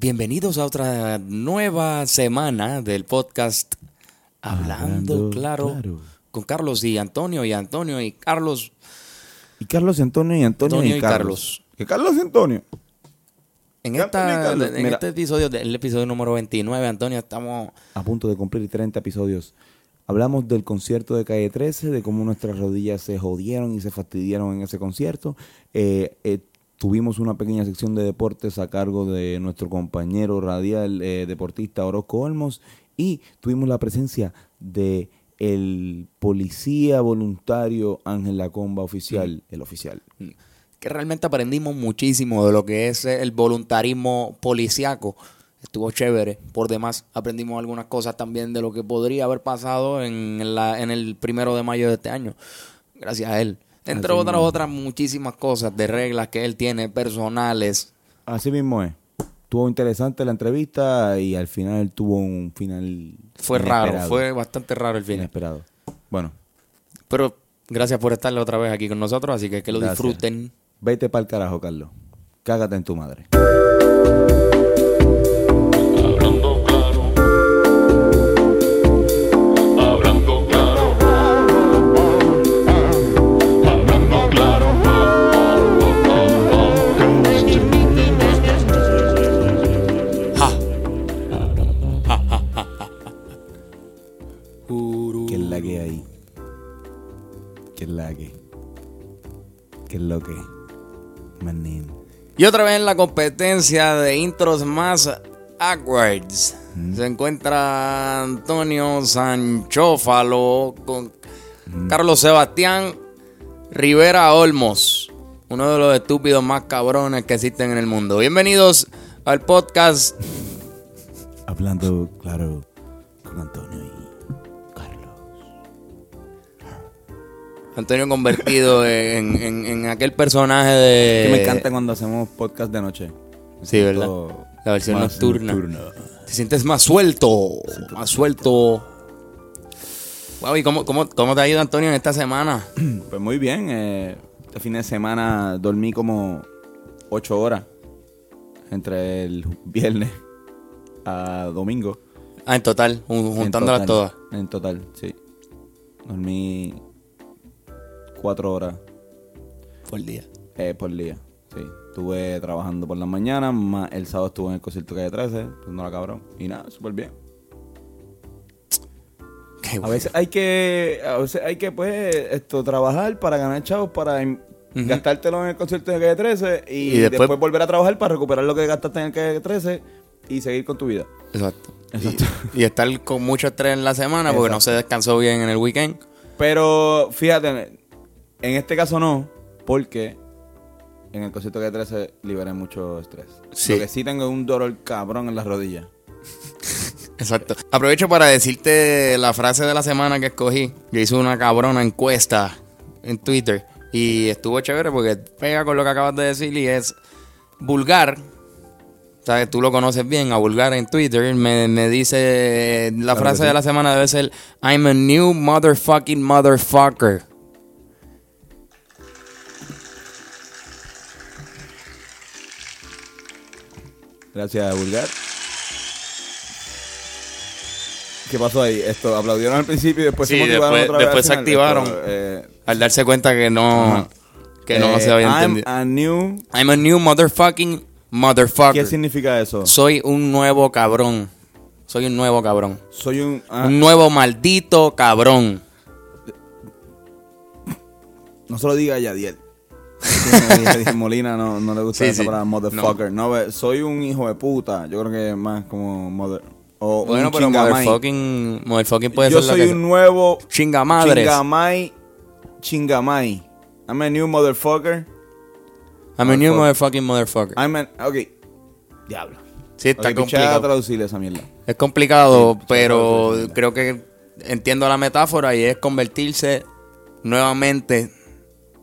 Bienvenidos a otra nueva semana del podcast Hablando, Hablando claro, Claro. con Carlos y Antonio y Antonio y Carlos. Y Carlos y Antonio y Antonio, Antonio y, y Carlos. Carlos. Que Carlos y Antonio. En, y esta, en este episodio, el episodio número 29, Antonio, estamos... A punto de cumplir 30 episodios. Hablamos del concierto de Calle 13, de cómo nuestras rodillas se jodieron y se fastidiaron en ese concierto. Eh, eh, tuvimos una pequeña sección de deportes a cargo de nuestro compañero radial eh, deportista Orozco Olmos y tuvimos la presencia de el policía voluntario Ángel Lacomba oficial, el oficial. que realmente aprendimos muchísimo de lo que es el voluntarismo policiaco. Estuvo chévere, por demás. Aprendimos algunas cosas también de lo que podría haber pasado en, la, en el primero de mayo de este año. Gracias a él. Entre Así otras, mismo. otras muchísimas cosas de reglas que él tiene personales. Así mismo es. Estuvo interesante la entrevista y al final tuvo un final Fue raro, fue bastante raro el final. inesperado. Bueno, Pero gracias por estar otra vez aquí con nosotros, así que que lo Gracias. disfruten. vete para el carajo, Carlos. Cágate en tu madre. Y otra vez en la competencia de intros más awkwards Mm. se encuentra Antonio Sanchófalo con. Carlos Sebastián Rivera Olmos, uno de los estúpidos más cabrones que existen en el mundo. Bienvenidos al podcast. Hablando, claro, con Antonio Antonio convertido en, en- en aquel personaje de... que me encanta cuando hacemos podcast de noche. Me Sí, ¿verdad? La versión nocturna. Te sientes más suelto, más suelto. Wow, ¿y cómo, cómo, cómo te ha ido Antonio en esta semana? Pues muy bien. eh, este fin de semana dormí como ocho horas. Entre el viernes a domingo. Ah, en total, jun- En juntándolas total, todas. En total, sí. Dormí cuatro horas Por día. eh, por día. Sí. Estuve trabajando por las mañanas, más el sábado estuve en el concierto calle 13, no la cabrón. Y nada, súper bien. Qué A bueno. veces hay que, a veces hay que pues esto trabajar para ganar chavos, para gastártelo en el concierto de calle 13 y, Y después- después... volver a trabajar para recuperar lo que gastaste en el calle 13 y seguir con tu vida. Exacto. Exacto. Y, y estar con mucho estrés en la semana porque no se descansó bien en el weekend. Pero fíjate, en este caso no, porque en el concierto de 13 liberé mucho estrés. Sí. Lo que sí tengo es un dolor cabrón en las rodillas. Exacto. Aprovecho para decirte la frase de la semana que escogí. Yo hice una cabrona encuesta en Twitter y estuvo chévere porque pega con lo que acabas de decir y es vulgar. ¿Sabes? Tú lo conoces bien, a vulgar en Twitter. Me, me dice la Claro frase que sí. de la semana debe ser I'm a new motherfucking motherfucker. Gracias, Vulgar. ¿Qué pasó ahí? Esto, aplaudieron al principio y después Sí, se motivaron después- otra vez al después se final. activaron. Esto, eh, Al darse cuenta que no, Ajá. que no eh, se había I'm entendido. a new... I'm a new motherfucking motherfucker. ¿Qué significa eso? Soy un nuevo cabrón. Soy un nuevo cabrón. Soy un... ah, Un nuevo maldito cabrón. No se lo diga a Yadiel. Molina no, no le gusta Sí, esa sí. palabra motherfucker. No. ve, soy un hijo de puta. Yo creo que más como mother... O Bueno, un pero chingamay. motherfucking, motherfucking puede Yo ser lo soy que un nuevo Chingamadres. Chingamay. Chingamay. I'm a new motherfucker. I'm a new motherfucking motherfucker. I'm an... Ok. Diablo. Sí, está Ok, pichea a complicado. traducirle esa mierda. Es complicado, pero creo que entiendo la metáfora y es convertirse nuevamente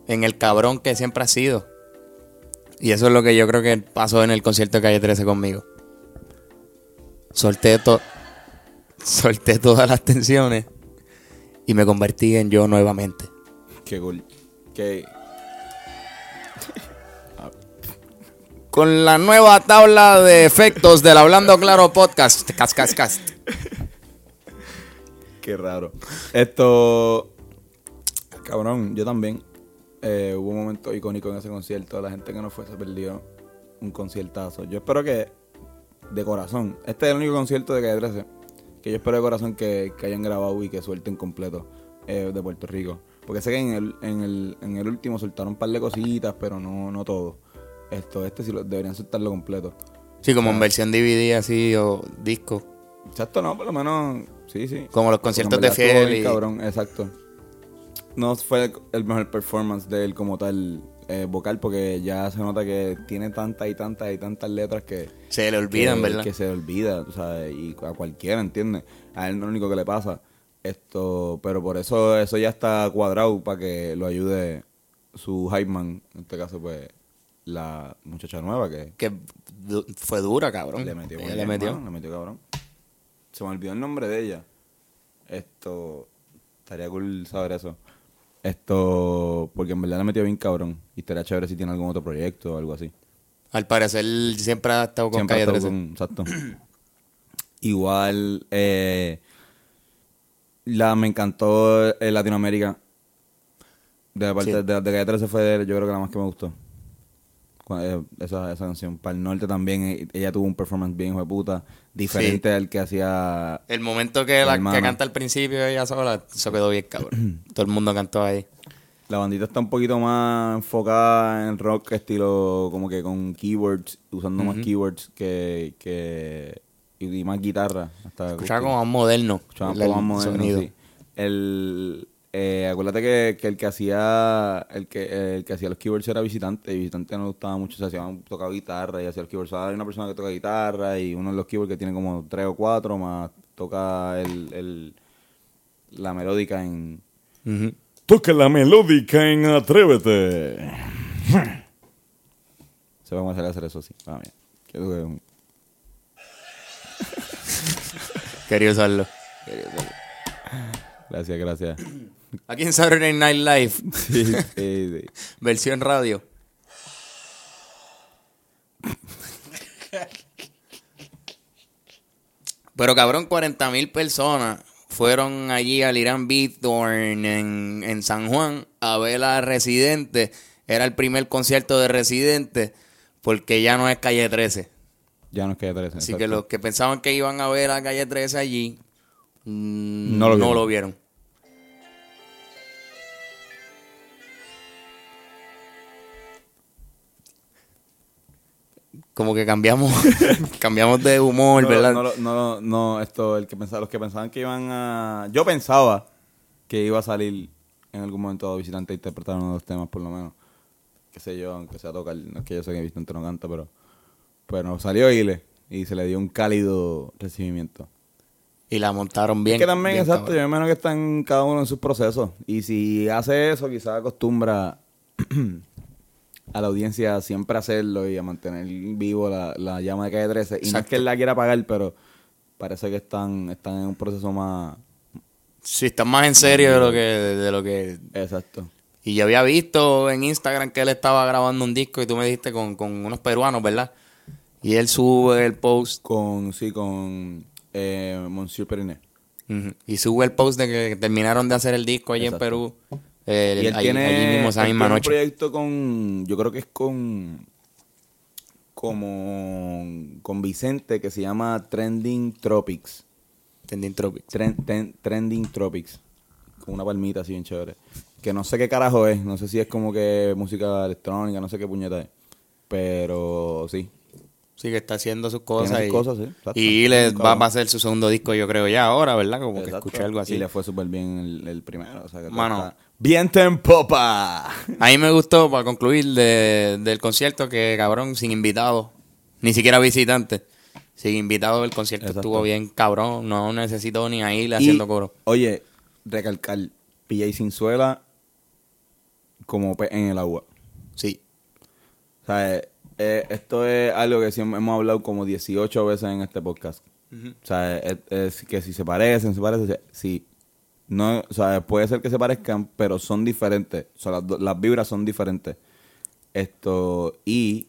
en el cabrón que siempre ha sido. Y eso es lo que yo creo que pasó en el concierto de Calle 13 conmigo. Solté, to- solté todas las tensiones y me convertí en yo nuevamente. Qué gol. Qué... con la nueva tabla de efectos del Hablando Claro Podcast. Cas, cas, cas. Qué raro. Esto. Cabrón, yo también. Eh, hubo un momento icónico en ese concierto. La gente que no fue se perdió un conciertazo. Yo espero que, de corazón, este es el único concierto de Calle 13. Que yo espero de corazón que, que hayan grabado y que suelten completo eh, de Puerto Rico. Porque sé que en el, en, el, en el último soltaron un par de cositas, pero no, no todo. Esto, este sí lo, deberían soltarlo completo. Sí, como en versión DVD así o disco. Exacto, no, por lo menos, sí, sí. Como los conciertos de Fiel y- cabrón, exacto. No fue el mejor performance de él como tal eh, vocal porque ya se nota que tiene tantas y tantas y tantas letras que... Se le olvidan, que, ¿verdad? Que se le olvida, tú sabes, y a cualquiera, ¿entiendes? A él no es lo único que le pasa. Esto, pero por eso eso ya está cuadrado para que lo ayude su hype man, en este caso pues la muchacha nueva que Que du- fue dura, cabrón. le metió, Ella le metió. mano, le metió cabrón. Se me olvidó el nombre de ella. Esto. Estaría cool saber eso. Esto. Porque en verdad le metió bien cabrón. Y estaría chévere si tiene algún otro proyecto o algo así. Al parecer siempre ha estado con Siempre Calle estado 13. con- exacto. Igual. Eh, la, me encantó eh, Latinoamérica. De la parte Sí. de, de Calle 13 fue yo creo que la más que me gustó. Eh, Esa, esa canción. Para el norte también, eh, ella tuvo un performance bien hijo de puta, diferente al que hacía El momento que, la, que canta al principio ella sola, eso quedó bien, cabrón. Todo el mundo cantó ahí. La bandita está un poquito más enfocada en rock, estilo como que con keywords, usando más keywords que, que y, y más guitarra. Hasta Escuchaba como más moderno. Escuchaba un poco más moderno, sonido. sí. El, eh, acuérdate que, que el que hacía el que, el que hacía los keywords era visitante y visitante no le gustaba mucho, se hacía tocaba guitarra y hacía los keywords. Ahora hay una persona que toca guitarra y uno de los keywords que tiene como tres o cuatro más toca el, el la melódica en Ujú. Toca la melódica en Atrévete. Se vamos a hacer hacer eso, sí. Ah, mira. Qué duro. Quería usarlo. Gracias, gracias. Aquí en Saturday Night Live, Sí, sí, sí. versión radio. Pero cabrón, 40 mil personas fueron allí al Irán Beathorn en, en San Juan a ver a Residente. Era el primer concierto de Residente porque ya no es Calle 13. Ya nos queda tres. Así exacto. que los que pensaban que iban a ver a Calle 13 allí, mm, No lo no lo vieron. Como que cambiamos, cambiamos de humor, no, ¿verdad? No, no, no, no, esto, el que pensaba, los que pensaban que iban a... Yo pensaba que iba a salir en algún momento visitante a interpretar uno de los temas, por lo menos. Qué sé yo, aunque sea tocar, no es que yo sé que visitante no canta, pero... Pero salió Ile y se le dio un cálido recibimiento. Y la montaron bien. es que también, bien exacto, yo cabrón. me imagino que están cada uno en sus procesos. Y si hace eso, quizás acostumbra a la audiencia siempre hacerlo y a mantener vivo la, la llama de calle 13. Y no es que él la quiera pagar, pero parece que están, están en un proceso más... Sí, están más en serio de lo que, de lo que Exacto. Y yo había visto en Instagram que él estaba grabando un disco y tú me dijiste con, con unos peruanos, ¿verdad? Y él sube el post Con, sí, con eh, Monsieur Periné. y sube el post de que terminaron de hacer el disco allí en Perú. Eh, y él tiene, allí mismo esa él misma tiene noche. un proyecto con, yo creo que es con, como, con Vicente que se llama Trending Tropics. Trending Tropics. Tren- ten- Trending Tropics. Con una palmita así bien chévere. Que no sé qué carajo es. No sé si es como que música electrónica, no sé qué puñeta es. Pero sí. Sí, que está haciendo sus cosas. sus y, cosas, sí, exacto. y le Cabrón. va, va a hacer su segundo disco, yo creo, ya ahora, ¿verdad? Como que escuché algo así. Y le fue súper bien el, el primero. O sea que todo Mano. está Viento en popa. A mí me gustó, para concluir, de- del concierto, que cabrón, sin invitados, ni siquiera visitantes, sin invitados, el concierto Exacto. estuvo bien cabrón, no necesito ni a ir haciendo coro. Oye, recalcar. PJ Sinzuela como pez en el agua. Sí, O sea, eh, eh, esto es algo que siempre hemos hablado como 18 veces en este podcast. O sea, es, es que si se parecen, se parecen, sí. No, o sea, puede ser que se parezcan, pero son diferentes. O sea, las, vibras son diferentes. Esto, y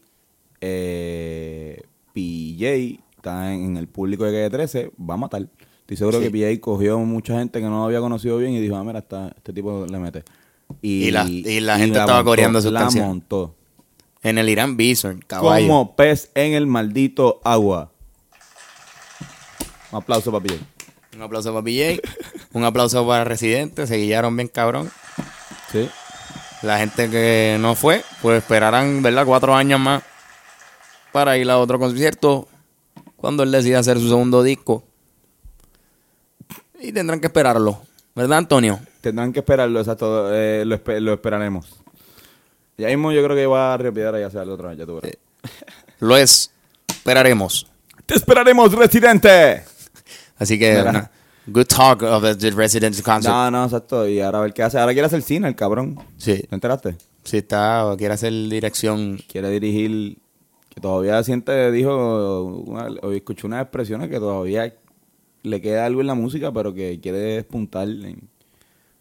eh, PJ está en, en el público de Calle 13, va a matar. Estoy seguro Sí. que PJ cogió mucha gente que no lo había conocido bien y dijo, ah, mira, esta- este tipo le mete. Y la- y la gente estaba coreando sus La montó. En el Irán Bison, caballo. Como pez en el maldito agua. Un aplauso para PJ. Un aplauso para PJ. un aplauso para Residente. Se guiaron bien cabrón. Sí. La gente que no fue, pues esperarán, ¿verdad? Cuatro años más para ir a otro concierto cuando él decida hacer su segundo disco. Y tendrán que esperarlo. ¿Verdad, Antonio? Tendrán que esperarlo, exacto. eh, lo, espe- lo esperaremos. Ya mismo yo creo que va a repetir y hacerlo otra vez, ya tú verás. Lo es. Esperaremos. ¡Te esperaremos, residente! Así que. Good talk of the, Residence Concert. No, no, exacto. Y ahora a ver qué hace. Ahora quiere hacer cine, el cabrón. Sí. ¿Te enteraste? Si está o quiere hacer dirección. Quiere dirigir. Que todavía siente, dijo. Una, hoy escuché unas expresiones que todavía le queda algo en la música, pero que quiere despuntar. En,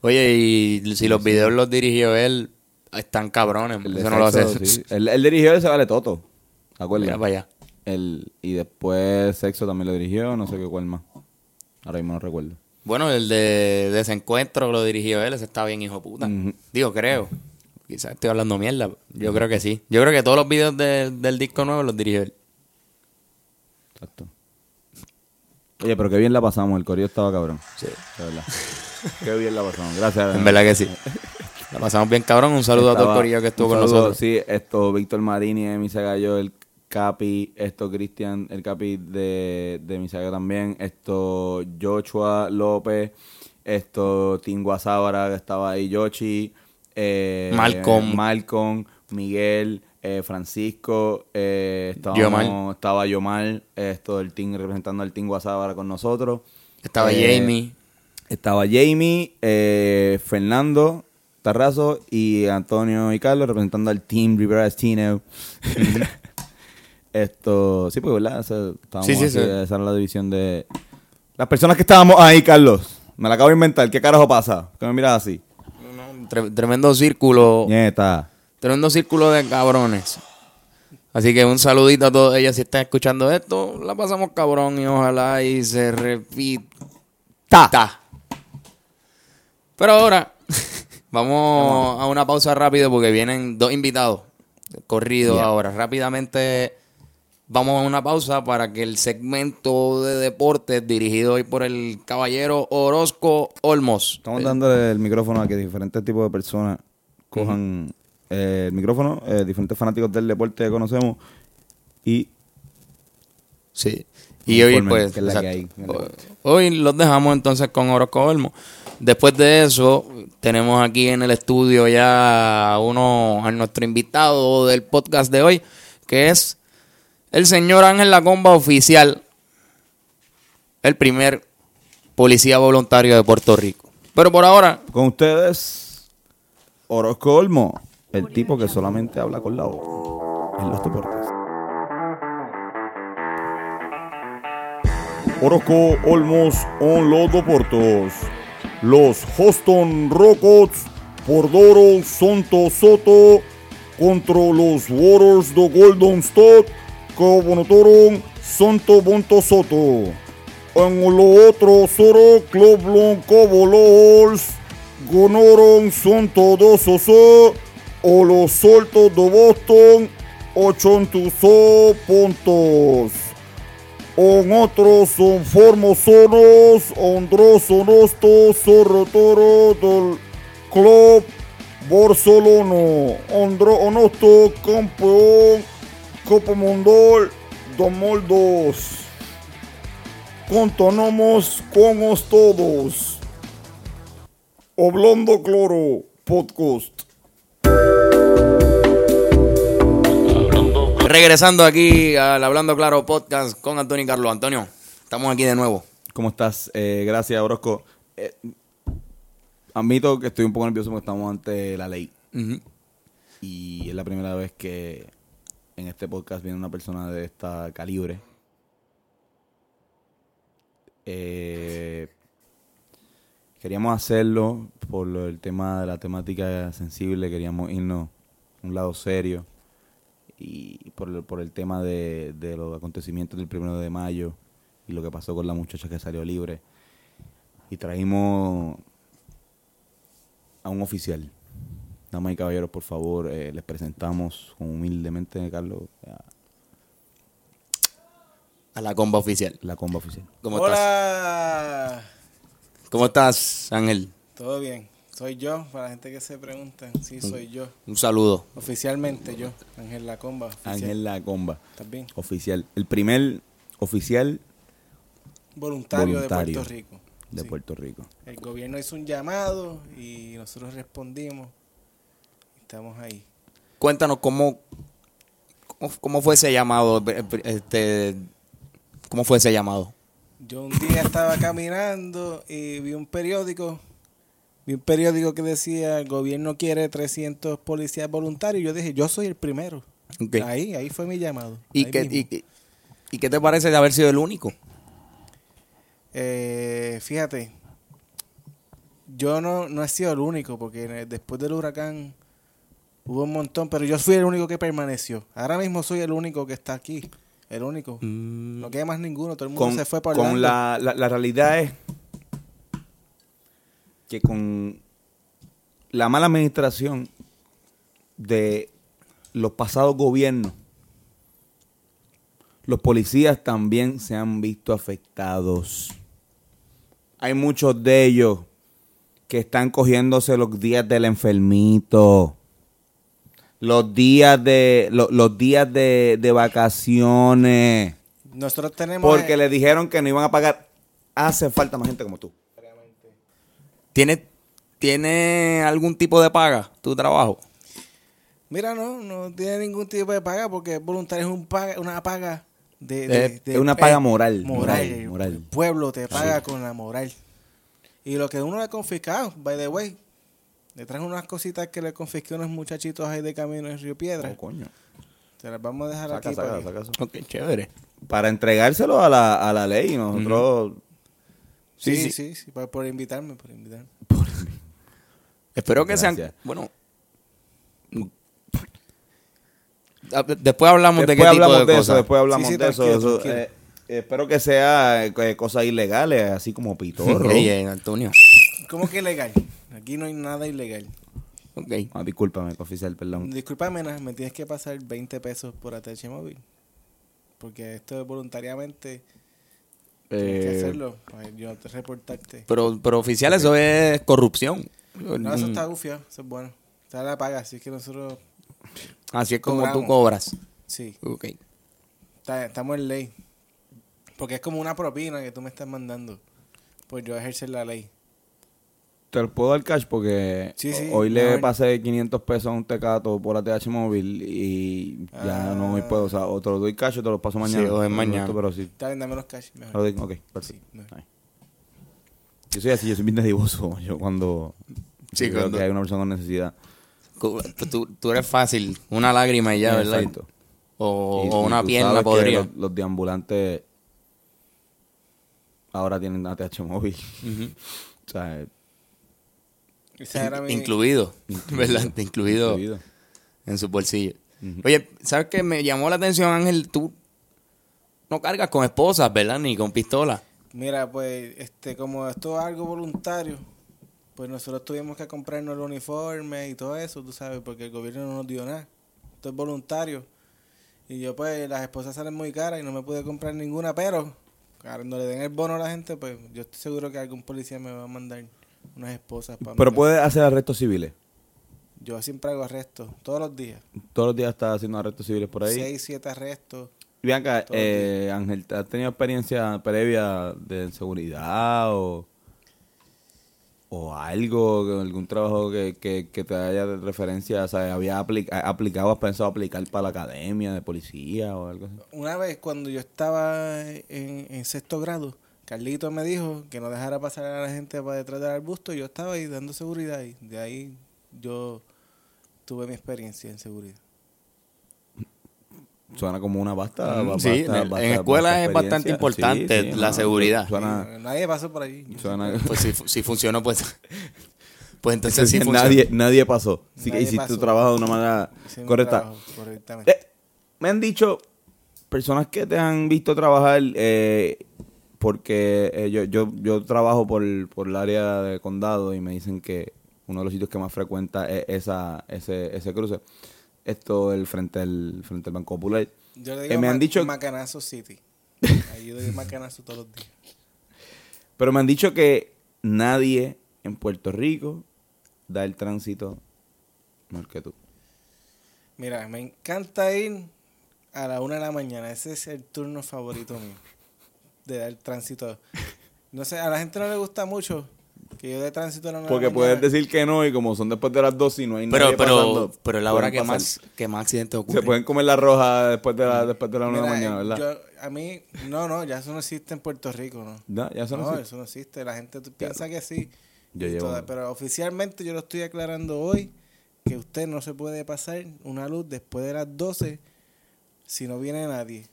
Oye, y si los videos los dirigió él, están cabrones. el Eso no lo hace. sí. Él, él dirigió ese Vale Toto. ¿Te acuerdas? Mira para allá. El, y después Sexo también lo dirigió, no sé qué cuál más. Ahora mismo no recuerdo. Bueno, el de Desencuentro lo dirigió él, ese está bien hijo puta. Digo, creo. Quizás estoy hablando mierda. Yo creo que sí. Yo creo que todos los videos de- del disco nuevo los dirigió él. Exacto. Oye, pero qué bien la pasamos, el coreo estaba cabrón. Sí. De verdad. qué bien la pasamos. Gracias. En verdad que sí. La pasamos bien cabrón. Un saludo a todo el corillo que estuvo con saludo, nosotros. Sí, esto, Víctor Marini de Misagallo, el Capi, esto, Cristian, el Capi de, de Misagallo también, esto, Joshua López, esto, Tingua Sábara, que estaba ahí, Yoshi, eh, Malcolm. Malcolm, Miguel, eh, Francisco, eh, estábamos- estaba Yomar, esto, el team representando al Tingua Sábara con nosotros. Estaba Eh, Jamie. estaba Jamie, eh, Fernando Tarrazo y Antonio y Carlos representando al Team Rivera Destino. Esto, sí, pues, ¿verdad? O sea, estábamos Sí, sí, así, sí. Esa era la división de... Las personas que estábamos ahí, Carlos. Me la acabo de inventar. ¿Qué carajo pasa? Que me miras así. No, tre- tremendo círculo. Nieta. Tremendo círculo de cabrones. Así que un saludito a todos ellos si están escuchando esto. La pasamos cabrón y ojalá y se repita. Ta. Pero ahora vamos a una pausa rápido porque vienen dos invitados corridos Yeah. ahora. Rápidamente vamos a una pausa para que el segmento de deportes dirigido hoy por el caballero Orozco Olmos. Estamos dándole el micrófono a que diferentes tipos de personas cojan eh, el micrófono, eh, diferentes fanáticos del deporte que conocemos y Sí. Y hoy, pues, que es la que exacto. hay en el deporte. hoy los dejamos entonces con Orozco Olmo. Después de eso, tenemos aquí en el estudio ya uno, a nuestro invitado del podcast de hoy, que es el señor Ángel Lacomba Oficial, el primer policía voluntario de Puerto Rico. Pero por ahora, Con ustedes, Orozco Olmo, el tipo que solamente habla con la O en los deportes. Orozco Olmos en los deportes. Los Houston Rockets por Doro Santo Soto contra los Warriors de Golden State que ganaron Santo Bonto Soto. En el otro cero, Club Blanco Bolos ganaron Santo 2 o los Saltos de Boston 86 puntos. En otros son formosonos, Andrés Honesto, Sorrotoro del Club Barcelona. Andrés Honesto, campeón Copa Mundial 2002. Continuamos con os todos. Hablando claro, podcast. Regresando aquí al Hablando Claro podcast con Antonio y Carlos. Antonio, estamos aquí de nuevo. ¿Cómo estás? Eh, gracias, Orozco. Eh, admito que estoy un poco nervioso porque estamos ante la ley. Y es la primera vez que en este podcast viene una persona de esta calibre. Eh, queríamos hacerlo por el tema de la temática sensible, queríamos irnos a un lado serio. y por el, por el tema de, de los acontecimientos del primero de mayo y lo que pasó con la muchacha que salió libre. Y trajimos a un oficial. Damas y caballeros, por favor, eh, les presentamos con humildemente, Carlos, a A la comba oficial. la comba oficial. ¿Cómo estás? Hola. ¿Cómo estás, Ángel? Todo bien. Soy yo, para la gente que se pregunta. Sí, soy yo. Un saludo. Oficialmente yo, Ángel Lacomba. oficial. Ángel La Comba, ¿Estás bien? oficial. El primer oficial Voluntario, Voluntario. de Puerto Rico. de Sí. Puerto Rico. El gobierno hizo un llamado y nosotros respondimos. Estamos ahí. Cuéntanos cómo, cómo, cómo fue ese llamado. Este, ¿Cómo fue ese llamado? Yo un día estaba caminando y vi un periódico. Vi un periódico que decía, el gobierno quiere 300 policías voluntarios. Yo dije, yo soy el primero. Ahí, ahí fue mi llamado. ¿Y qué, y, y qué te parece de haber sido el único? Eh, fíjate, yo no, no he sido el único, porque después del huracán hubo un montón, pero yo fui el único que permaneció. Ahora mismo soy el único que está aquí, el único. No queda más ninguno, todo el mundo Con, se fue para con la, la, la realidad es que con la mala administración de los pasados gobiernos, los policías también se han visto afectados. Hay muchos de ellos que están cogiéndose los días del enfermito, los días de lo- los días de, de vacaciones. Nosotros tenemos... Porque eh, le dijeron que no iban a pagar. Hace falta más gente como tú. ¿Tiene, ¿Tiene algún tipo de paga tu trabajo? Mira, no, no tiene ningún tipo de paga porque voluntario, es un paga, una paga de... de- de- es una paga moral, Moral, moral. El pueblo te paga con la moral. Y lo que uno le ha confiscado, by the way, le traje unas cositas que le confisqué a unos muchachitos ahí de camino en Río Piedra. Oh, coño. Se las vamos a dejar Saca, aquí. saca, para- saca eso. Ok, chévere. Para entregárselo a la, a la ley. Nosotros. Sí, Sí, sí, sí. sí, por, por invitarme, por invitarme. Espero que Gracias. sean. Bueno. Después hablamos de qué Después tipo hablamos de, de, cosas. eso. Después hablamos Sí, sí, de eso. eh, espero que sea eh, cosas ilegales, así como pitorro. Ey, Antonio. ¿Cómo que ilegal? Aquí no hay nada ilegal. Ok. Ah, discúlpame, oficial, perdón. Discúlpame, Naz, me tienes que pasar 20 pesos por ATH móvil. Porque esto es voluntariamente. Tienes que Eh, hacerlo para yo te reportarte. Pero, pero oficial, eso es corrupción. No, eso está gufiado, eso es bueno. Está la paga, así que nosotros. Así es como tú cobras. Sí, Ok. está- estamos en ley. Porque es como una propina que tú me estás mandando. Por yo ejercer la ley. Te lo puedo dar cash porque Sí, sí, hoy le mejor. pasé 500 pesos a un tecato por ATH móvil y ya Ah. no hoy puedo. O sea, o te lo doy cash o te lo paso mañana. Sí, o es mañana. Pero sí. Está bien, dame los cash. Mejor. Lo doy- ok, perfecto. Sí. Yo soy así, yo soy bien dadivoso. Yo cuando Sí, cuando- que hay una persona con necesidad. Cu- Tú, tú eres fácil. Una lágrima y ya, ¿verdad? Exacto. O, Y- o una pierna podría. Los, los deambulantes ahora tienen ATH móvil. Ujú. o sea, mi- Incluido, ¿verdad? Incluido, incluido. en su bolsillo. Oye, ¿sabes qué? Me llamó la atención, Ángel, tú no cargas con esposas, ¿verdad? Ni con pistola. Mira, pues, este, como esto es algo voluntario, pues nosotros tuvimos que comprarnos el uniforme y todo eso, tú sabes, porque el gobierno no nos dio nada. Esto es voluntario. Y yo, pues, las esposas salen muy caras y no me pude comprar ninguna, pero cuando le den el bono a la gente, pues, yo estoy seguro que algún policía me va a mandar unas esposas para Pero puede hacer arrestos civiles. Yo siempre hago arrestos, todos los días. Todos los días está haciendo arrestos civiles por ahí. Seis, siete arrestos. Los eh, Ángel, ¿has tenido experiencia previa de seguridad o, o algo, algún trabajo que, que, que te haya de referencia? O sea, ¿había apli- aplicado, has pensado aplicar para la academia de policía o algo así? Una vez cuando yo estaba en, en sexto grado, Carlito me dijo que no dejara pasar a la gente para detrás del arbusto y yo estaba ahí dando seguridad y de ahí yo tuve mi experiencia en seguridad. Suena como una vasta. Mm, sí, basta- en- basta- en escuela basta es bastante importante la seguridad. Suena, Nadie pasó por allí. suena- Pues si, si funcionó, pues. Pues entonces sí funcionó. nadie, nadie pasó. Sí que Nadie hiciste tu trabajo de una manera correcta. trabajo correctamente. Eh, me han dicho personas que te han visto trabajar, eh, porque eh, yo, yo, yo trabajo por, por el área de condado y me dicen que uno de los sitios que más frecuenta es esa, ese, ese cruce. Esto el frente al, frente al Banco Popular. Yo le Eh, digo me han dicho- Macanazo City. Ahí yo doy Macanazo todos los días. Pero me han dicho que nadie en Puerto Rico da el tránsito mejor que tú. Mira, me encanta ir a la una de la mañana. Ese es el turno favorito mío. De dar tránsito. No sé, a la gente no le gusta mucho que yo dé tránsito a la una de Porque puedes decir que no y como son después de las dos y no hay Pero, nadie pero, pasando, pero es la hora que pasar. más, que más accidentes ocurren. Se pueden comer la roja después de la, después de la una de la mañana, ¿verdad? yo- a mí, no, no, ya eso no existe en Puerto Rico, ¿no? No, ya eso no no, existe. eso no existe. La gente piensa que sí. Yo llevo- toda- pero oficialmente yo lo estoy aclarando hoy que usted no se puede pasar una luz después de las 12 si no viene nadie.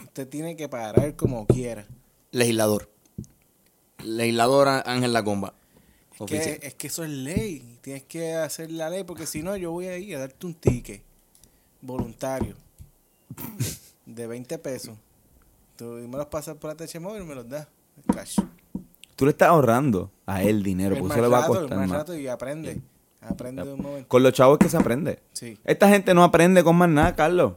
Usted tiene que parar como quiera. Legislador. Legislador Á- Ángel Lacomba. Que, es que eso es ley. Tienes que hacer la ley porque si no yo voy a ir a darte un ticket voluntario de 20 pesos. Tú me los pasas por ATH móvil y me los das. Cash. Tú le estás ahorrando a él dinero, porque más eso le va a rato, costar más más. rato y aprende. Aprende de un momento. Con los chavos es que se aprende. Sí. Esta gente no aprende con más nada, Carlos.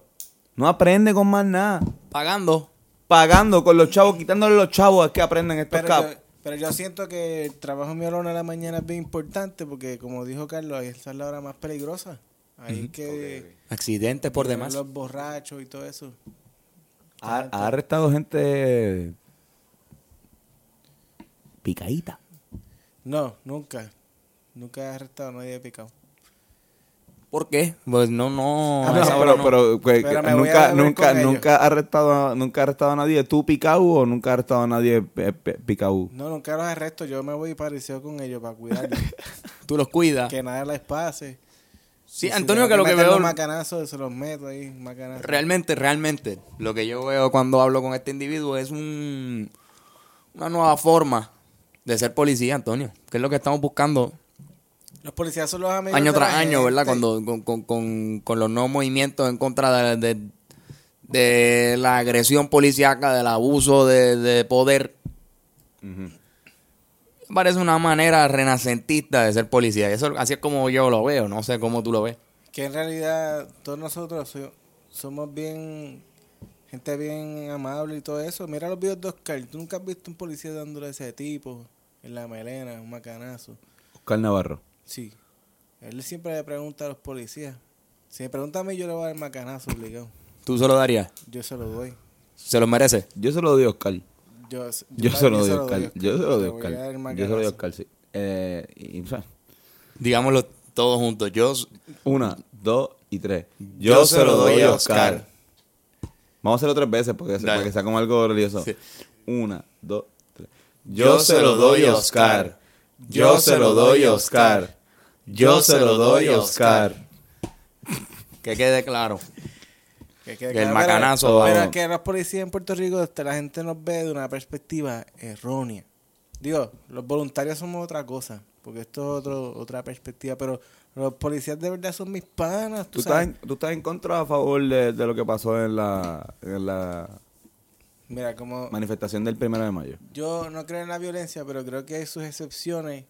No aprende con más nada. Pagando. Pagando con los chavos, quitándole los chavos es que aprenden estos Pero yo, pero yo siento que el trabajo mío a la una de la mañana es bien importante porque, como dijo Carlos, ahí esa es la hora más peligrosa. Ahí que Accidentes por demás. los borrachos y todo eso. Ha, ha arrestado gente picadita. No, nunca. Nunca he arrestado a nadie picado. ¿Por qué? Pues no, no. Ah, no, pero, no. pero, Pero nunca, nunca, nunca ha arrestado, a- nunca ha arrestado a nadie. ¿Tú picado o nunca ha arrestado a nadie eh, picado? No, nunca los arresto. Yo me voy pareció con ellos para cuidarlos. Tú los cuidas. que nada les pase. Sí, si Antonio, tengo que lo que veo. los macanazos, se los meto ahí, macanazos. Realmente, realmente, lo que yo veo cuando hablo con este individuo es un, una nueva forma de ser policía, Antonio. Que es lo que estamos buscando Los policías son los amigos año tras año, ¿verdad? Cuando, con, con, con, con los nuevos movimientos en contra de, de, de la agresión policíaca, del abuso de, de poder. Parece una manera renacentista de ser policía. Eso, así es como yo lo veo. No sé cómo tú lo ves. Que en realidad todos nosotros so- somos bien, gente bien amable y todo eso. Mira los videos de Oscar. ¿Tú nunca has visto un policía dándole a ese tipo en la melena, un macanazo? Oscar Navarro. Sí. Él siempre le pregunta a los policías. Si me pregunta a mí, yo le voy a dar macanazo obligado. ¿Tú se lo darías? Yo se lo doy. ¿Se lo merece? Yo se lo doy a Oscar. Yo, Yo se lo doy a Oscar. Yo se lo doy a Oscar. Yo se lo doy a. Oscar, sí. Eh, y, o sea, Digámoslo todos juntos. Yo una, dos y tres. Yo se lo doy a Oscar. Vamos a hacerlo tres veces porque para que sea como algo religioso. Sí. Una, dos, tres. Yo se lo doy a Oscar. Yo se lo doy a Oscar. Yo se lo doy a Oscar. que quede claro. Que quede Que el claro, macanazo Pero, va- pero es que los policías en Puerto Rico, este, la gente nos ve de una perspectiva errónea. Digo, los voluntarios somos otra cosa, porque esto es otro, otra perspectiva, pero los policías de verdad son mis panas, ¿Tú tú estás, sabes. en, ¿Tú estás en contra o a favor de, de lo que pasó en la, en la Mira, como manifestación del primero de mayo? yo no creo en la violencia, pero creo que hay sus excepciones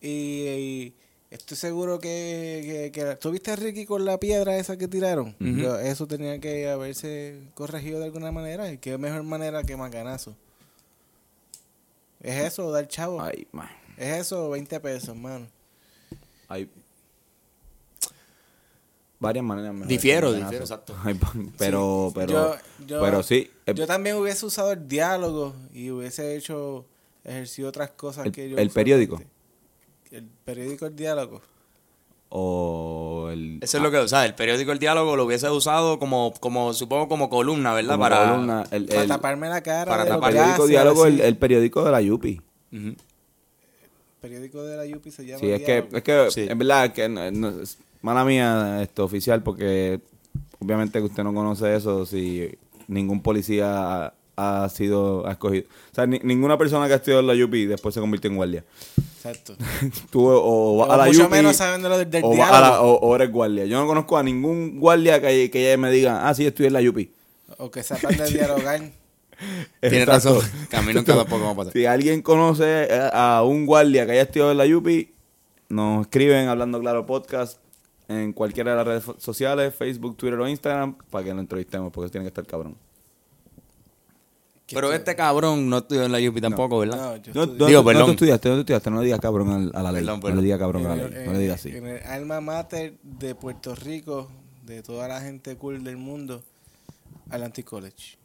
y, y estoy seguro que, que, que- ¿Tú viste a Ricky con la piedra esa que tiraron? Eso tenía que haberse corregido de alguna manera y qué mejor manera que macanazo. Es eso, dar chavo. Ay, man. Es eso, 20 pesos, mano. Hay varias maneras mejores Difiero, difiero, exacto. Ay, pero, Sí, pero, yo- yo- pero sí. eh, Yo también hubiese usado el diálogo y hubiese hecho, ejercido otras cosas El- que yo el periódico. El periódico, el diálogo. o el Eso es lo que, o sea, el periódico El Diálogo lo hubiese usado como, como supongo, como columna, ¿verdad? como Para. columna, el, Para el- taparme la cara. para de lo el tapar- que periódico hace, diálogo, el, así. el periódico de la Yupi. Ujú. El periódico de la Yupi se llama Sí, es que, Diálogo. es que Sí. en verdad que no- no- es mala mía esto oficial porque obviamente que usted no conoce eso si ningún policía ha sido ha escogido. O sea, ni- ninguna persona que ha estudiado en la UP después se convirtió en guardia. Exacto. Tú o vas a la mucho UP menos saben de lo del, del o, vas a la- diálogo. o- o eres guardia. Yo no conozco a ningún guardia que, que ella me diga, ah, sí, estudié en la UP. O que sepan de dialogar. Tienes razón. Que a mí nunca tampoco me va a pasar. Si alguien conoce a un guardia que haya estudiado en la UP, nos escriben Hablando Claro Podcast en cualquiera de las redes sociales, Facebook, Twitter o Instagram, para que lo entrevistemos, porque tiene que estar cabrón. Pero este cabrón no estudió en la UP tampoco, ¿verdad? No, yo No, estudié- no, tú estudiaste, no estudiaste, no le digas cabrón al- a la ley. Perdón, No le digas cabrón a la ley, en, no le digas así. en el alma mater de Puerto Rico, de toda la gente cool del mundo, Atlantic College.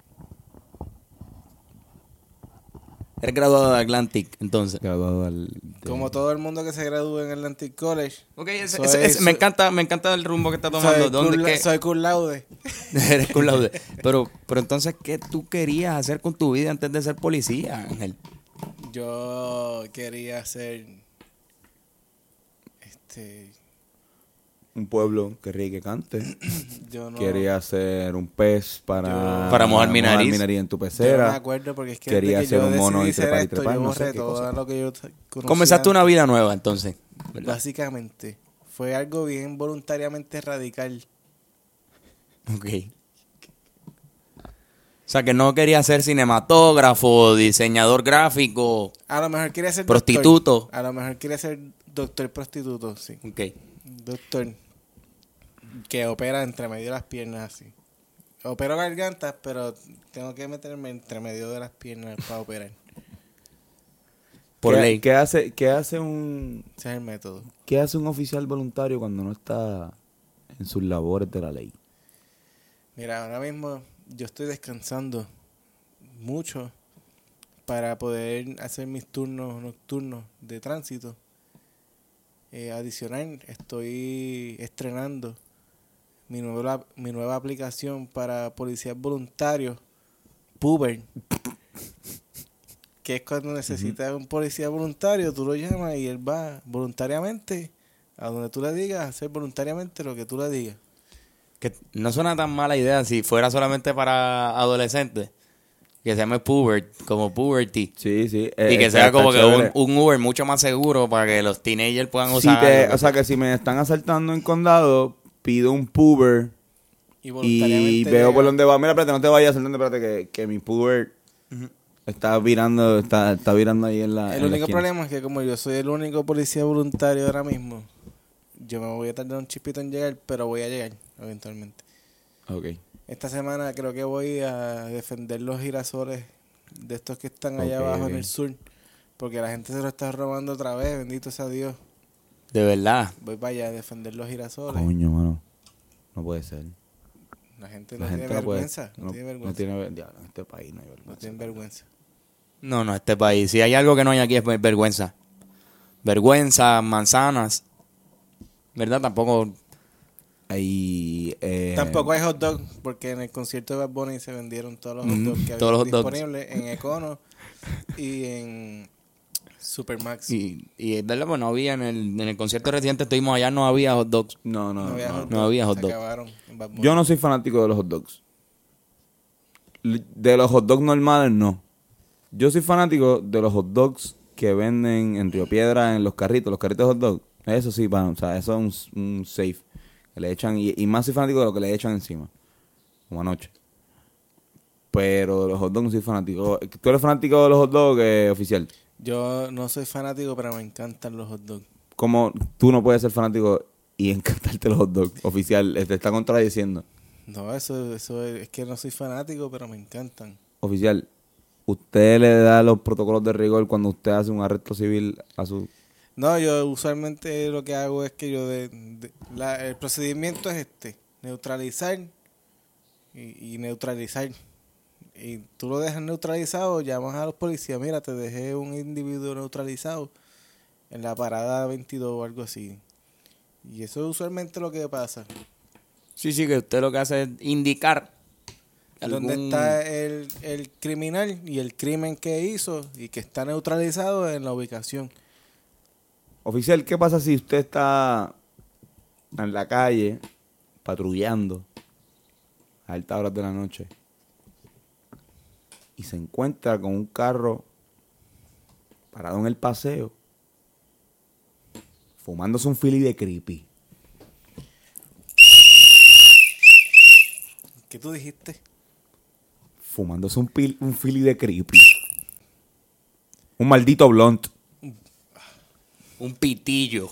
Eres graduado de Atlantic, entonces. Graduado al- de- Como todo el mundo que se gradúa en Atlantic College. Ok, ese- Soy- ese- ese- soy- me encanta me encanta el rumbo que está tomando. Soy, ¿Dónde qué? soy cum laude. Eres cum laude. Pero, pero entonces, ¿qué tú querías hacer con tu vida antes de ser policía, Ángel? Yo quería ser este un pueblo que ríe que cante. yo no Quería ser un pez para, Yo- Para mojar mi nariz. minería en tu yo no pecera. me acuerdo porque es que Quería yo un mono y trepar y trepar, yo no sé borré qué todo cosa. lo que yo t- conocía Comenzaste una vida nueva, entonces. ¿verdad? Básicamente. Fue algo bien voluntariamente radical. Ok. O sea, que no quería ser cinematógrafo, diseñador gráfico. A lo mejor quería ser Prostituto. doctor. A lo mejor quería ser doctor prostituto, sí. Ok. Doctor. Que opera entre medio de las piernas así. Opero gargantas, pero tengo que meterme entre medio de las piernas para operar. Por ¿Qué, ley. ¿qué hace, qué hace un Ese es el método. qué hace un oficial voluntario cuando no está en sus labores de la ley? Mira, ahora mismo yo estoy descansando mucho para poder hacer mis turnos nocturnos de tránsito. Eh, adicional, estoy estrenando mi nueva, mi nueva aplicación para policías voluntarios, Puber. Que es cuando necesitas un policía voluntario, tú lo llamas y él va voluntariamente a donde tú le digas, hacer voluntariamente lo que tú le digas. Que no suena tan mala idea si fuera solamente para adolescentes. Que se llame Pubert, como Puberty. Sí, sí. y eh, que sea como que un, un Uber mucho más seguro para que los teenagers puedan Si usar. te- o sea que si me están asaltando en condado, pido un puber Y veo por dónde va. Mira, espérate, no te vayas espérate que, que mi puber está virando, está, está virando ahí en la. El en único problema es que como yo soy el único policía voluntario ahora mismo, yo me voy a tardar un chipito en llegar, pero voy a llegar eventualmente. Ok. Esta semana creo que voy a defender los girasoles de estos que están allá abajo en el sur, porque la gente se lo está robando otra vez, bendito sea Dios. De verdad. Voy para allá a defender los girasoles. Coño, mano. No puede ser. La gente La no gente tiene no puede. vergüenza, no, no, tiene no vergüenza. tiene ver- diablo, en este país no hay No vergüenza. tienen vergüenza. No, no, este país. Si hay algo que no hay aquí es ver- vergüenza. Vergüenza, manzanas. ¿Verdad? Tampoco. Ahí, eh, Tampoco hay hot dog, porque en el concierto de Bad Bunny se vendieron todos los hot Mm, dogs que había disponibles en Econo y en Supermax. Y, y ¿verdad? Pues no había en el, en el concierto reciente estuvimos allá, no había hot dogs. No, no, no había no. hot no dog, había hot se dog. acabaron en Bad Bunny. Yo no soy fanático de los hot dogs. De los hot dogs normales, no. Yo soy fanático de los hot dogs que venden en Río Piedra, en los carritos, los carritos de hot dog. Eso sí, pan, o sea, eso es un, un safe. Que le echan, y, y más soy fanático de lo que le echan encima. Como anoche. Pero de los hot dogs no soy fanático. ¿Tú eres fanático de los hot dogs, eh, oficial? Yo no soy fanático, pero me encantan los hot dogs. Como tú no puedes ser fanático y encantarte los hot dogs, oficial? Te está contradiciendo. No, eso, eso es, es que no soy fanático, pero me encantan. Oficial, ¿usted le da los protocolos de rigor cuando usted hace un arresto civil a su... No, yo usualmente lo que hago es que yo de, de- la- el procedimiento es este, neutralizar y, y neutralizar. Y tú lo dejas neutralizado, llamas a los policías, mira, te dejé un individuo neutralizado en la parada 22 o algo así. Y eso es usualmente lo que pasa. Sí, sí, que usted lo que hace es indicar. Algún- está el, el criminal y el crimen que hizo y que está neutralizado en la ubicación. Oficial, ¿qué pasa si usted está en la calle patrullando a altas horas de la noche y se encuentra con un carro parado en el paseo, fumándose un fili de creepy. ¿Qué tú dijiste? Fumándose un, pil, un fili de creepy. Un maldito blunt. Un pitillo.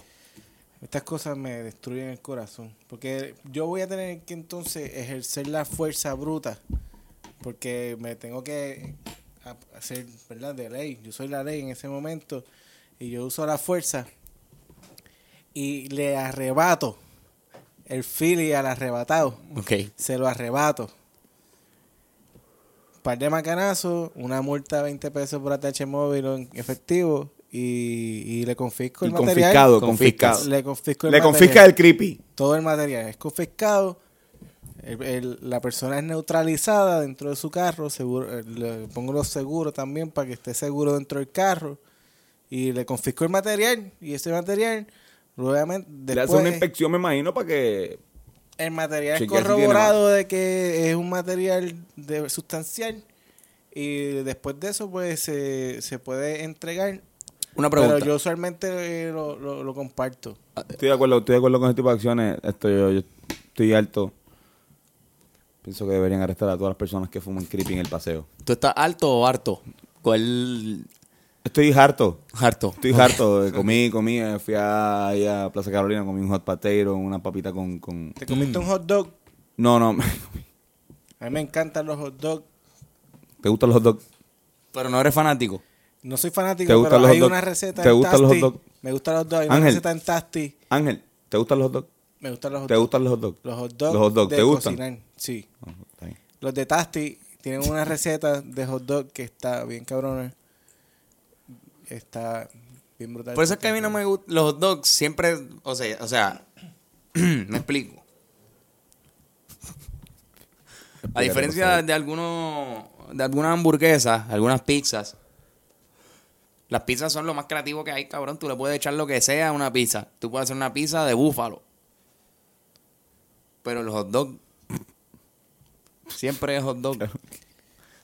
Estas cosas me destruyen el corazón. Porque yo voy a tener que entonces ejercer la fuerza bruta. Porque me tengo que hacer, ¿verdad? De ley. Yo soy la ley en ese momento. Y yo uso la fuerza. Y le arrebato el fili al arrebatado. Se lo arrebato. Par de macanazos, una multa de 20 pesos por ATH móvil o en efectivo. Y, y le confisco Y el material. confiscado, confiscado. Le confisco el Le material. confisca el creepy. Todo el material es confiscado. El- el- la persona es neutralizada dentro de su carro. Seguro, eh, le pongo los seguros también para que esté seguro dentro del carro. Y le confisco el material. Y ese material, obviamente, Le hace después una inspección, me imagino, para que... el material es si corroborado de que es un material de, sustancial. Y después de eso, pues se, se puede entregar. Una pregunta. Pero yo usualmente eh, lo, lo- lo comparto. Estoy de acuerdo, estoy de acuerdo con ese tipo de acciones. Estoy, yo, yo estoy alto. Pienso que deberían arrestar a todas las personas que fuman creepy en el paseo. ¿Tú estás alto o harto? ¿Cuál? Estoy harto. Harto. Estoy harto. Comí, comí. eh, Fui a, ahí a Plaza Carolina, comí un hot potato, una papita con... con... ¿Te comiste un hot dog? No, no. A mí me encantan los hot dogs. ¿Te gustan los hot dogs? Pero no eres fanático. No soy fanático, ¿Te gustan pero los hay hot una receta ¿Te en gustan los Tasty. hot dogs? Me gustan los hot dogs. Hay una Ángel. receta en Tasty. Ángel, ¿te gustan los hot dogs? Me gustan los hot ¿Te dogs. gustan los hot dogs? Los hot dogs, ¿Los hot dogs de te gustan? cocinar, Sí. Bien. Los de Tasty tienen una receta de hot dog que está bien cabrona. Está bien brutal. Por eso es que a mí no me gustan los hot dogs. Siempre, o sea, o sea, me explico. A diferencia de algunos, de algunas hamburguesas, algunas pizzas, las pizzas son lo más creativo que hay, cabrón. Tú le puedes echar lo que sea a una pizza. Tú puedes hacer una pizza de búfalo. Pero el hot dog siempre es hot dog.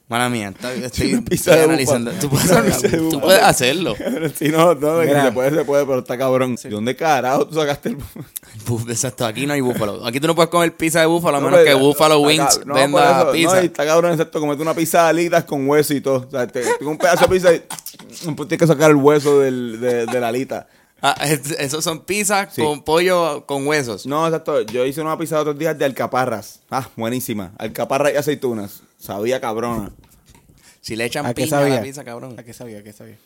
Mala mía, está- estoy, estoy de analizando. búfalo. Tú puedes, tú búfalo. hacerlo. si no, no, de que se puede, se puede, pero está cabrón. ¿De dónde carajo tú sacaste el... Buf, Exacto, aquí no hay búfalo. Aquí tú no puedes comer pizza de búfalo a No, menos que está Wings no, venda eso, pizza. No, y está cabrón, excepto comete una pizza de alitas con hueso y todo. O sea, te, tengo un pedazo de pizza y tienes que sacar el hueso del, de, de la alita. Ah, es- esos son pizzas Sí. con pollo con huesos. No, exacto. Yo hice una pizza otros días de alcaparras. Ah, buenísima. Alcaparras y aceitunas. Sabía cabrona. Si le echan ¿A qué piña a la pizza, cabrón. ¿A qué sabía? ¿A qué sabía?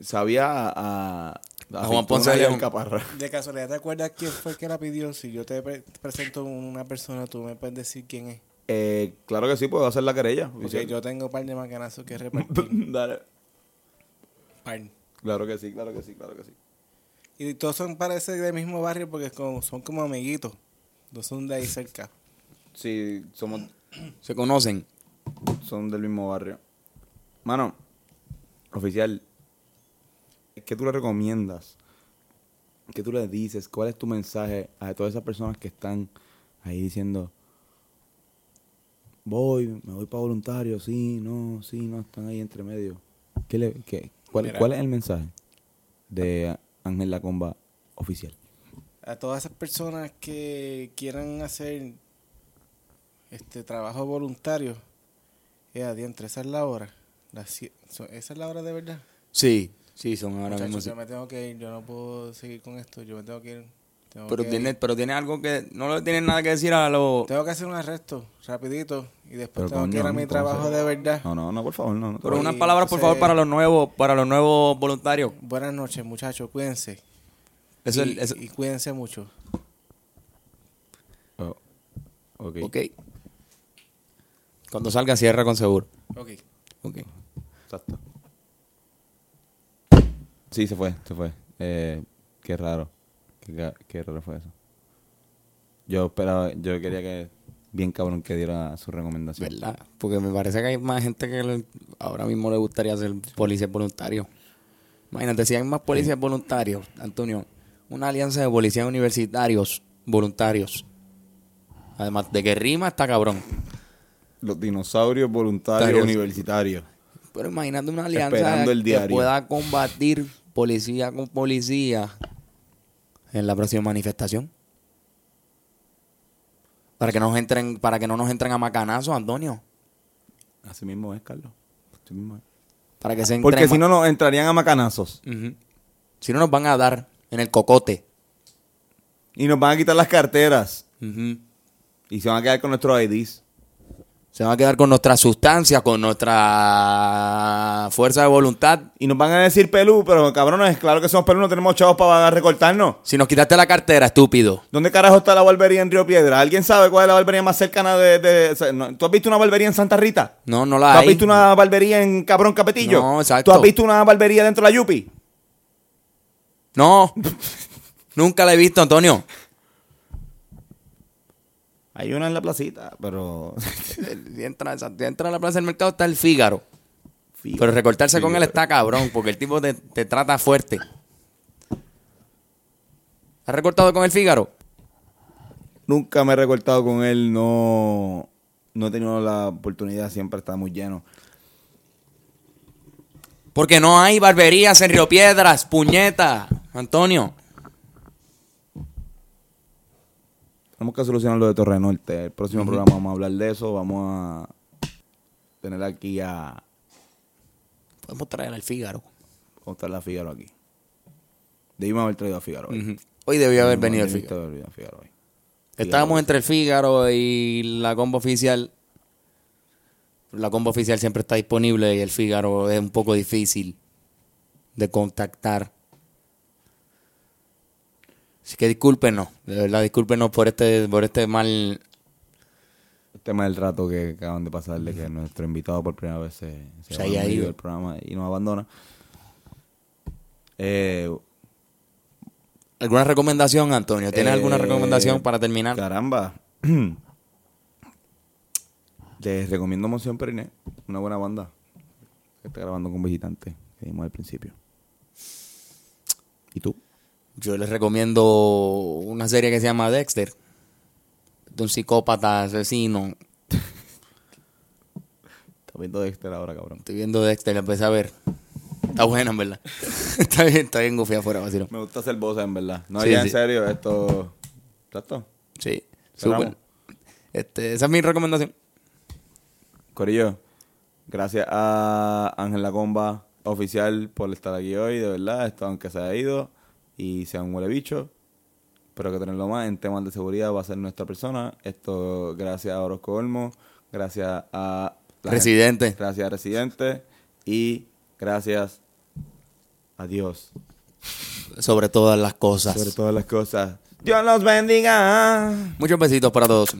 Sabía a... a, A Juan Ponce de León. alcaparra. De casualidad, ¿te acuerdas quién fue el que la pidió? Si yo te pre- presento una persona, tú me puedes decir quién es. Eh, claro que sí, puedo hacer la querella. Porque yo tengo un par de macanazos que repartir. Dale. par. Claro que sí, claro que sí, claro que sí. Y todos son, parece, del mismo barrio porque como- son como amiguitos. No son de ahí cerca. Sí, somos, Se conocen. son del mismo barrio. Mano, oficial, ¿qué tú le recomiendas? ¿Qué tú le dices? ¿Cuál es tu mensaje a todas esas personas que están ahí diciendo, voy, me voy para voluntario, sí, no, sí, no, están ahí entre medio? ¿Qué le, qué, cuál, Mira. ¿Cuál es el mensaje de Ángel Lacomba oficial? A todas esas personas que quieran hacer este trabajo voluntario, eh, adiantre, esa es la hora. Las esa es la hora de verdad. Sí, sí, son ahora Muchachos, mismo. yo me tengo que ir, yo no puedo seguir con esto, yo me tengo que ir. Tengo Pero que- tiene, pero tiene algo que no le tienes nada que decir a los. Tengo que hacer un arresto, rapidito, y después Pero, tengo que ir a mi trabajo de verdad. No, no, no, por favor, no. no Pero unas palabras, por favor, para los nuevos, para los nuevos voluntarios. Buenas noches, muchachos, cuídense. Eso y, es, eso- y cuídense mucho. Oh, ok. ok. Cuando salga, cierra con seguro. Ok. Ok. Exacto. Sí, se fue, se fue. Eh, qué raro. Qué, qué raro fue eso. Yo esperaba, yo quería que bien cabrón que diera su recomendación. ¿Verdad? Porque me parece que hay más gente que le- ahora mismo le gustaría ser policía voluntario. Imagínate, si hay más policías voluntarios, Antonio, una alianza de policías universitarios voluntarios. Además de que rima está cabrón. Los dinosaurios voluntarios universitarios. Pero imagínate una alianza Esperando el que pueda combatir policía con policía en la próxima manifestación. Para que, nos entren, para que no nos entren a macanazos, Antonio. Así mismo es, Carlos. Así mismo es. Para que se Porque si no, nos entrarían a macanazos. Si no nos van a dar en el cocote. Y nos van a quitar las carteras. Y se van a quedar con nuestros IDs. Se van a quedar con nuestra sustancia, con nuestra fuerza de voluntad. Y nos van a decir pelú, pero cabrones, claro que somos pelú, no tenemos chavos para recortarnos. Si nos quitaste la cartera, estúpido. ¿Dónde carajo está la barbería en Río Piedra? ¿Alguien sabe cuál es la barbería más cercana de... ¿Tú has visto una barbería en Santa Rita? No, no ¿Tú la has hay. visto una barbería en Cabrón Capetillo? No, exacto. ¿Tú has visto una barbería dentro de la Yupi? No. Nunca la he visto, Antonio. Hay una en la placita, pero... Si entra, si entra a la plaza del mercado está el Fígaro. Pero recortarse con él está cabrón, porque el tipo te, te trata fuerte. ¿Has recortado con el Fígaro? Nunca me he recortado con él, no... No he tenido la oportunidad, siempre está muy lleno. Porque no hay barberías en Río Piedras, puñeta, Antonio. Tenemos que solucionar lo de Torre Norte. El próximo programa vamos a hablar de eso. Vamos a tener aquí a... Podemos traer al Fígaro. ¿Cómo está la Figaro aquí? Debimos haber traído a Figaro hoy. Ujú. Hoy debió haber No, venido el Fígaro. haber venido a Figaro hoy. Estábamos entre el Fígaro y la combo oficial. La combo oficial siempre está disponible y el Fígaro es un poco difícil de contactar. Así que discúlpenos, de verdad, discúlpenos por este, por este mal. El tema del rato que acaban de pasarle, que nuestro invitado por primera vez se, se, Se haya ido. del programa y nos abandona. Eh, ¿Alguna recomendación, Antonio? ¿Tienes Eh, alguna recomendación para terminar? Caramba. Les recomiendo Moción Periné, una buena banda que está grabando con Visitante, que vimos al principio. ¿Y tú? Yo les recomiendo una serie que se llama Dexter. De un psicópata asesino. Estás viendo Dexter ahora, cabrón. Estoy viendo Dexter, la empecé a ver. Está buena, en verdad. está bien, está bien gufia afuera, vacilo. Me gusta hacer voces, en verdad. No, Sí, ya sí. en serio, esto... ¿Exacto? Sí, súper. Este, esa es mi recomendación. Corillo, gracias a Ángel La Comba oficial por estar aquí hoy, de verdad, esto aunque se haya ido y sea un huele bicho, pero que tenerlo más en temas de seguridad va a ser nuestra persona. Esto gracias a Orozco Olmo, gracias a Residente. gente- gracias a Residente y gracias a Dios Sobre todas las cosas. sobre todas las cosas. Dios los bendiga. Muchos besitos para todos.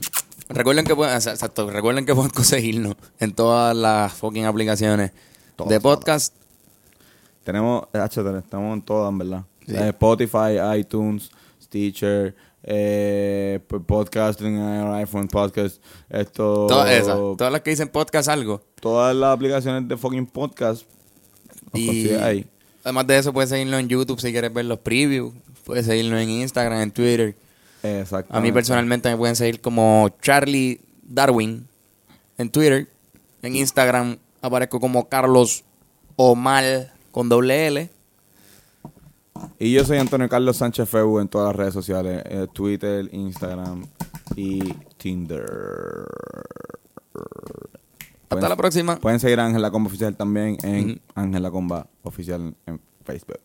Recuerden que pueden, exacto, recuerden que pueden conseguirnos en todas las fucking aplicaciones de podcast. Tenemos, eh, hacho, estamos en todas, en verdad. Sí. Eh, Spotify, iTunes, Stitcher, eh, podcasting en iPhone, podcast, esto, Todas esas. Todas las que dicen podcast algo. todas las aplicaciones de fucking podcast. Y ahí. además de eso, puedes seguirnos en YouTube si quieres ver los previews. Puedes seguirnos en Instagram, en Twitter. Exacto. A mí personalmente me pueden seguir como Charlie Darwin en Twitter. En Instagram aparezco como Carlos Omar con doble L. Y yo soy Antonio Carlos Sánchez Feu en todas las redes sociales, eh, Twitter, Instagram y Tinder. Hasta Pueden- la próxima. Pueden seguir a Ángel La Comba Oficial también en Ángel La Comba Oficial en Facebook.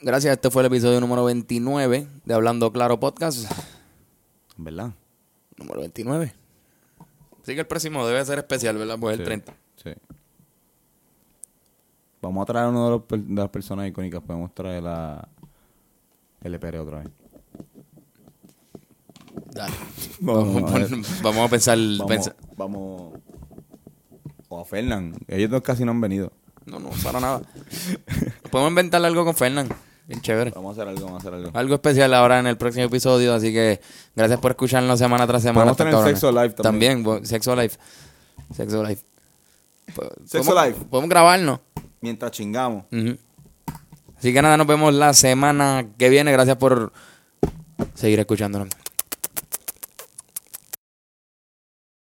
Gracias, este fue el episodio número 29 de Hablando Claro Podcast. ¿Verdad? Número 29. Así que el próximo debe ser especial, ¿verdad? Pues el Sí, 30. Sí. Vamos a traer a uno de, los per- de las personas icónicas. Podemos traer a LPR otra vez. Dale. Vamos Vamos, a vamos a pensar. Vamos, pensa- vamos. O a Fernán. Ellos dos casi no han venido. No, no, para nada. Podemos inventar algo con Fernán. Bien chévere. Vamos a hacer algo, vamos a hacer algo. Algo especial ahora en el próximo episodio, así que gracias por escucharnos semana tras semana. Podemos tener estos cabrones. Sexo Live también. También, Sexo Live. Sexo Live. Sexo Live. Podemos grabarnos. Mientras chingamos. Así que nada, nos vemos la semana que viene. Gracias por seguir escuchándonos.